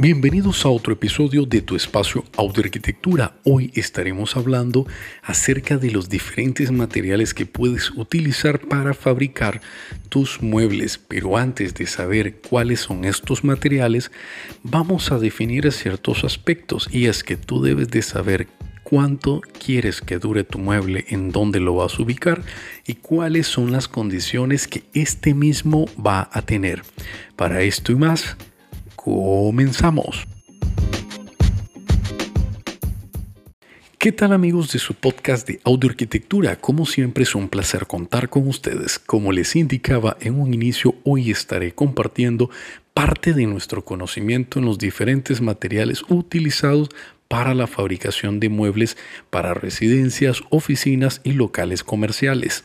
Bienvenidos a otro episodio de tu espacio Autoarquitectura. Hoy estaremos hablando acerca de los diferentes materiales que puedes utilizar para fabricar tus muebles. Pero antes de saber cuáles son estos materiales, vamos a definir ciertos aspectos y es que tú debes de saber cuánto quieres que dure tu mueble, en dónde lo vas a ubicar y cuáles son las condiciones que este mismo va a tener. Para esto y más, Comenzamos. ¿Qué tal amigos de su podcast de audio arquitectura? Como siempre es un placer contar con ustedes. Como les indicaba en un inicio, hoy estaré compartiendo parte de nuestro conocimiento en los diferentes materiales utilizados para la fabricación de muebles para residencias, oficinas y locales comerciales.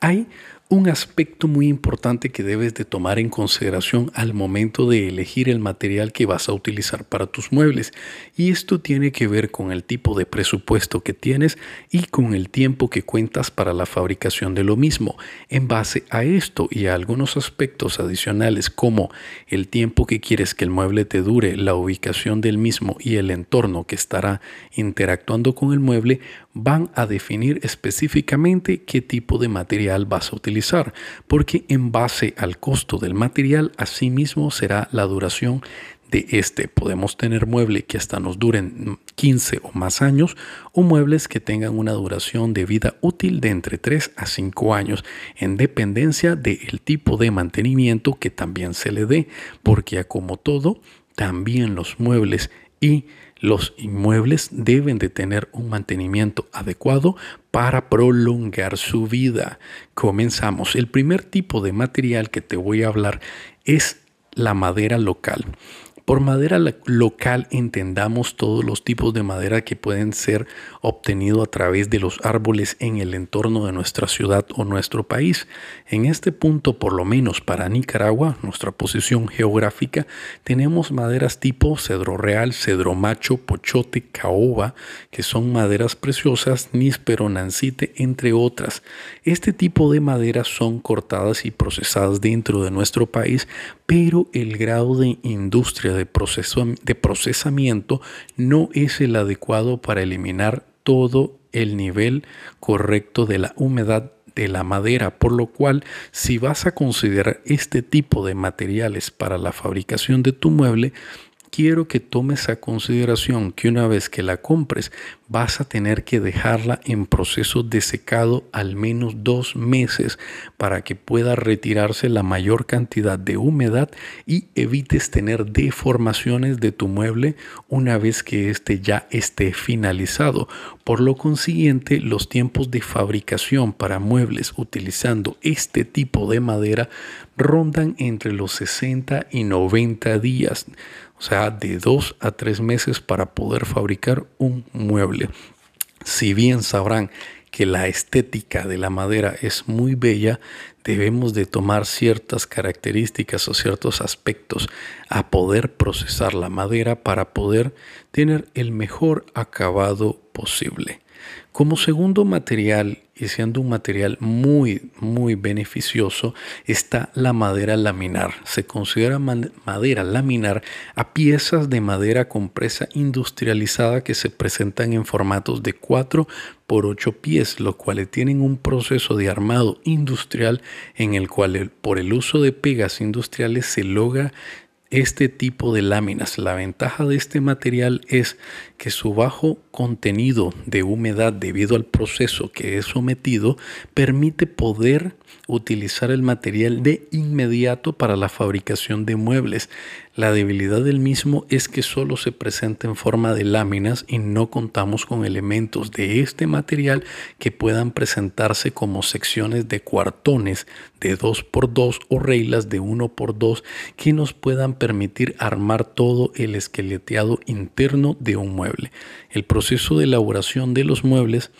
Hay un aspecto muy importante que debes de tomar en consideración al momento de elegir el material que vas a utilizar para tus muebles y esto tiene que ver con el tipo de presupuesto que tienes y con el tiempo que cuentas para la fabricación de lo mismo. En base a esto y a algunos aspectos adicionales como el tiempo que quieres que el mueble te dure, la ubicación del mismo y el entorno que estará interactuando con el mueble, van a definir específicamente qué tipo de material vas a utilizar, porque en base al costo del material, asimismo será la duración de este. Podemos tener muebles que hasta nos duren 15 o más años o muebles que tengan una duración de vida útil de entre 3 a 5 años en dependencia del tipo de mantenimiento que también se le dé, porque como todo, también los muebles y los inmuebles deben de tener un mantenimiento adecuado para prolongar su vida. Comenzamos. El primer tipo de material que te voy a hablar es la madera local. Por madera local entendamos todos los tipos de madera que pueden ser obtenidos a través de los árboles en el entorno de nuestra ciudad o nuestro país. En este punto, por lo menos para Nicaragua, nuestra posición geográfica, tenemos maderas tipo cedro real, cedro macho, pochote, caoba, que son maderas preciosas, níspero, nancite, entre otras. Este tipo de maderas son cortadas y procesadas dentro de nuestro país, pero el grado de industria de, proceso, de procesamiento no es el adecuado para eliminar todo el nivel correcto de la humedad de la madera, por lo cual si vas a considerar este tipo de materiales para la fabricación de tu mueble, quiero que tomes a consideración que una vez que la compres vas a tener que dejarla en proceso de secado al menos dos meses para que pueda retirarse la mayor cantidad de humedad y evites tener deformaciones de tu mueble una vez que éste ya esté finalizado. Por lo consiguiente, los tiempos de fabricación para muebles utilizando este tipo de madera rondan entre los 60 y 90 días o sea, de dos a tres meses para poder fabricar un mueble. Si bien sabrán que la estética de la madera es muy bella, debemos de tomar ciertas características o ciertos aspectos a poder procesar la madera para poder tener el mejor acabado posible. Como segundo material, y siendo un material muy, muy beneficioso, está la madera laminar. Se considera madera laminar a piezas de madera compresa industrializada que se presentan en formatos de 4 por 8 pies, los cuales tienen un proceso de armado industrial en el cual por el uso de pegas industriales se logra este tipo de láminas. La ventaja de este material es que su bajo contenido de humedad debido al proceso que es sometido permite poder utilizar el material de inmediato para la fabricación de muebles. La debilidad del mismo es que solo se presenta en forma de láminas y no contamos con elementos de este material que puedan presentarse como secciones de cuartones de 2x2 o reglas de 1x2 que nos puedan permitir armar todo el esqueleteado interno de un mueble. El proceso de elaboración de los muebles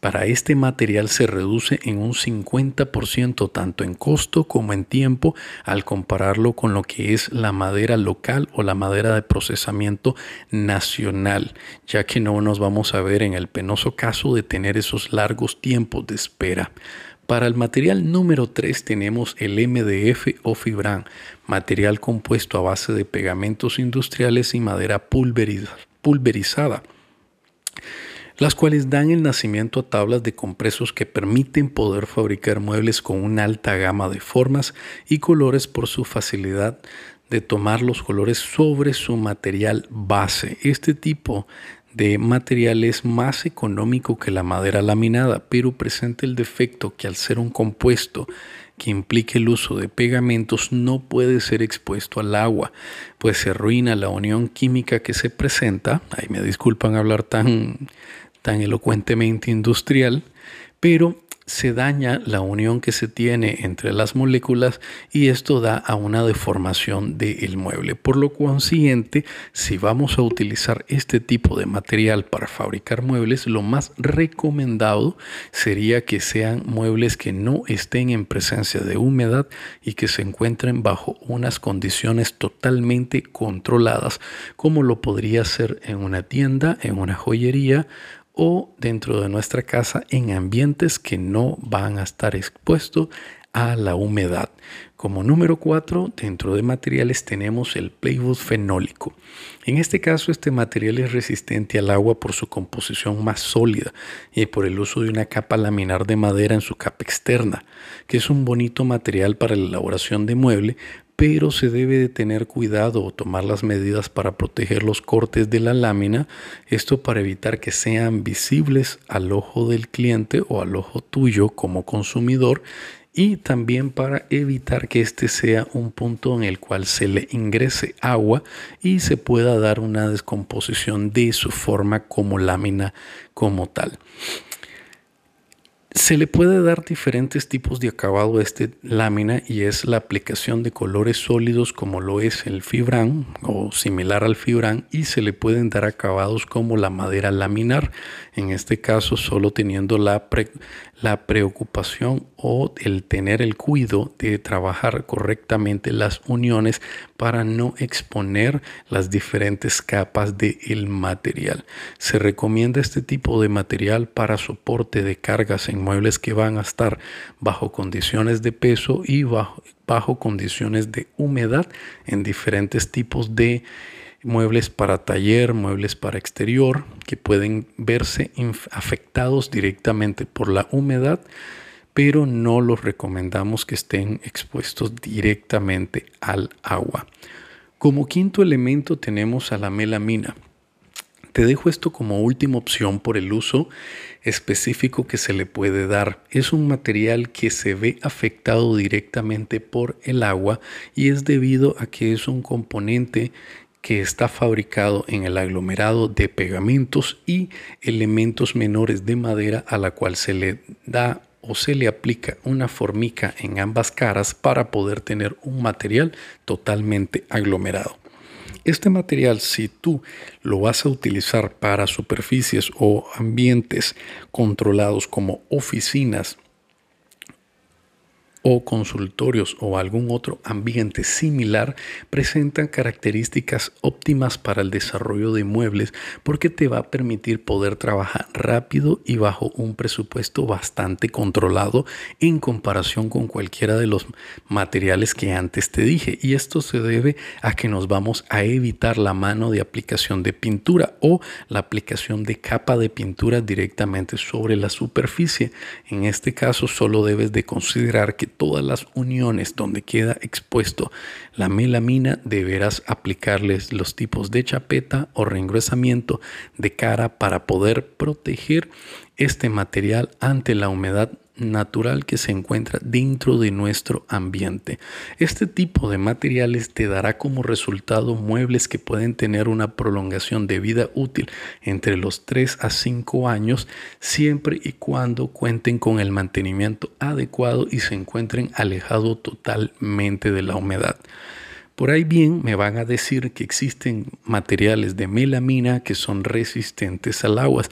para este material se reduce en un 50% tanto en costo como en tiempo al compararlo con lo que es la madera local o la madera de procesamiento nacional, ya que no nos vamos a ver en el penoso caso de tener esos largos tiempos de espera. Para el material número 3 tenemos el MDF o Fibran, material compuesto a base de pegamentos industriales y madera pulverizada las cuales dan el nacimiento a tablas de compresos que permiten poder fabricar muebles con una alta gama de formas y colores por su facilidad de tomar los colores sobre su material base. Este tipo de material es más económico que la madera laminada, pero presenta el defecto que al ser un compuesto que implique el uso de pegamentos no puede ser expuesto al agua, pues se arruina la unión química que se presenta. Ahí me disculpan hablar tan tan elocuentemente industrial, pero se daña la unión que se tiene entre las moléculas y esto da a una deformación del mueble. Por lo consiguiente, si vamos a utilizar este tipo de material para fabricar muebles, lo más recomendado sería que sean muebles que no estén en presencia de humedad y que se encuentren bajo unas condiciones totalmente controladas, como lo podría ser en una tienda, en una joyería o dentro de nuestra casa en ambientes que no van a estar expuestos a la humedad. Como número 4, dentro de materiales tenemos el plywood fenólico. En este caso, este material es resistente al agua por su composición más sólida y por el uso de una capa laminar de madera en su capa externa, que es un bonito material para la elaboración de mueble, pero se debe de tener cuidado o tomar las medidas para proteger los cortes de la lámina, esto para evitar que sean visibles al ojo del cliente o al ojo tuyo como consumidor y también para evitar que este sea un punto en el cual se le ingrese agua y se pueda dar una descomposición de su forma como lámina como tal. Se le puede dar diferentes tipos de acabado a esta lámina y es la aplicación de colores sólidos como lo es el fibran o similar al fibran y se le pueden dar acabados como la madera laminar, en este caso solo teniendo la, la preocupación o el tener el cuidado de trabajar correctamente las uniones para no exponer las diferentes capas del material. Se recomienda este tipo de material para soporte de cargas en muebles que van a estar bajo condiciones de peso y bajo, bajo condiciones de humedad en diferentes tipos de muebles para taller, muebles para exterior, que pueden verse afectados directamente por la humedad, pero no los recomendamos que estén expuestos directamente al agua. Como quinto elemento tenemos a la melamina. Te dejo esto como última opción por el uso específico que se le puede dar. Es un material que se ve afectado directamente por el agua y es debido a que es un componente que está fabricado en el aglomerado de pegamentos y elementos menores de madera a la cual se le da o se le aplica una formica en ambas caras para poder tener un material totalmente aglomerado. Este material, si tú lo vas a utilizar para superficies o ambientes controlados como oficinas, o consultorios o algún otro ambiente similar presentan características óptimas para el desarrollo de muebles porque te va a permitir poder trabajar rápido y bajo un presupuesto bastante controlado en comparación con cualquiera de los materiales que antes te dije. Y esto se debe a que nos vamos a evitar la mano de aplicación de pintura o la aplicación de capa de pintura directamente sobre la superficie. En este caso solo debes de considerar que todas las uniones donde queda expuesto la melamina deberás aplicarles los tipos de chapeta o reengruesamiento de cara para poder proteger este material ante la humedad natural que se encuentra dentro de nuestro ambiente. Este tipo de materiales te dará como resultado muebles que pueden tener una prolongación de vida útil entre los 3 a 5 años siempre y cuando cuenten con el mantenimiento adecuado y se encuentren alejados totalmente de la humedad. Por ahí bien me van a decir que existen materiales de melamina que son resistentes al agua.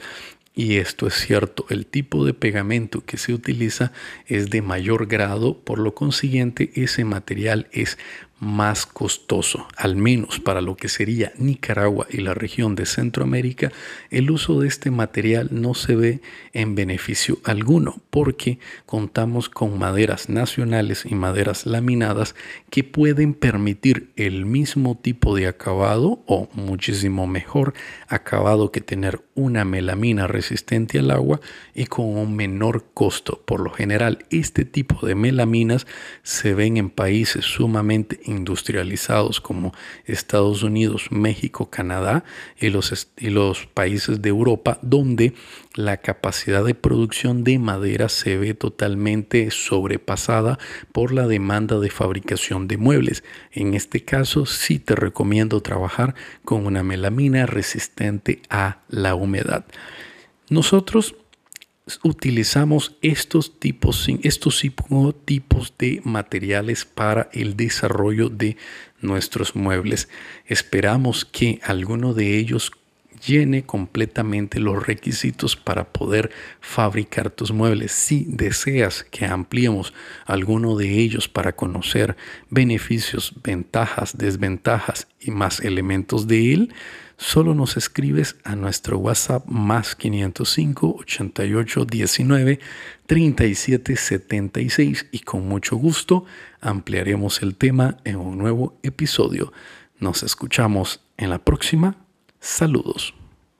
Y esto es cierto, el tipo de pegamento que se utiliza es de mayor grado, por lo consiguiente ese material es más costoso, al menos para lo que sería Nicaragua y la región de Centroamérica, el uso de este material no se ve en beneficio alguno porque contamos con maderas nacionales y maderas laminadas que pueden permitir el mismo tipo de acabado o muchísimo mejor acabado que tener una melamina resistente al agua y con un menor costo. Por lo general, este tipo de melaminas se ven en países sumamente industrializados como Estados Unidos, México, Canadá y los, y los países de Europa, donde la capacidad de producción de madera se ve totalmente sobrepasada por la demanda de fabricación de muebles. En este caso, sí te recomiendo trabajar con una melamina resistente a la humedad. Nosotros utilizamos estos tipos, estos tipos de materiales para el desarrollo de nuestros muebles. Esperamos que alguno de ellos llene completamente los requisitos para poder fabricar tus muebles. Si deseas que ampliemos alguno de ellos para conocer beneficios, ventajas, desventajas y más elementos de él, solo nos escribes a nuestro WhatsApp más 505 88 19 37 76 y con mucho gusto ampliaremos el tema en un nuevo episodio. Nos escuchamos en la próxima. Saludos.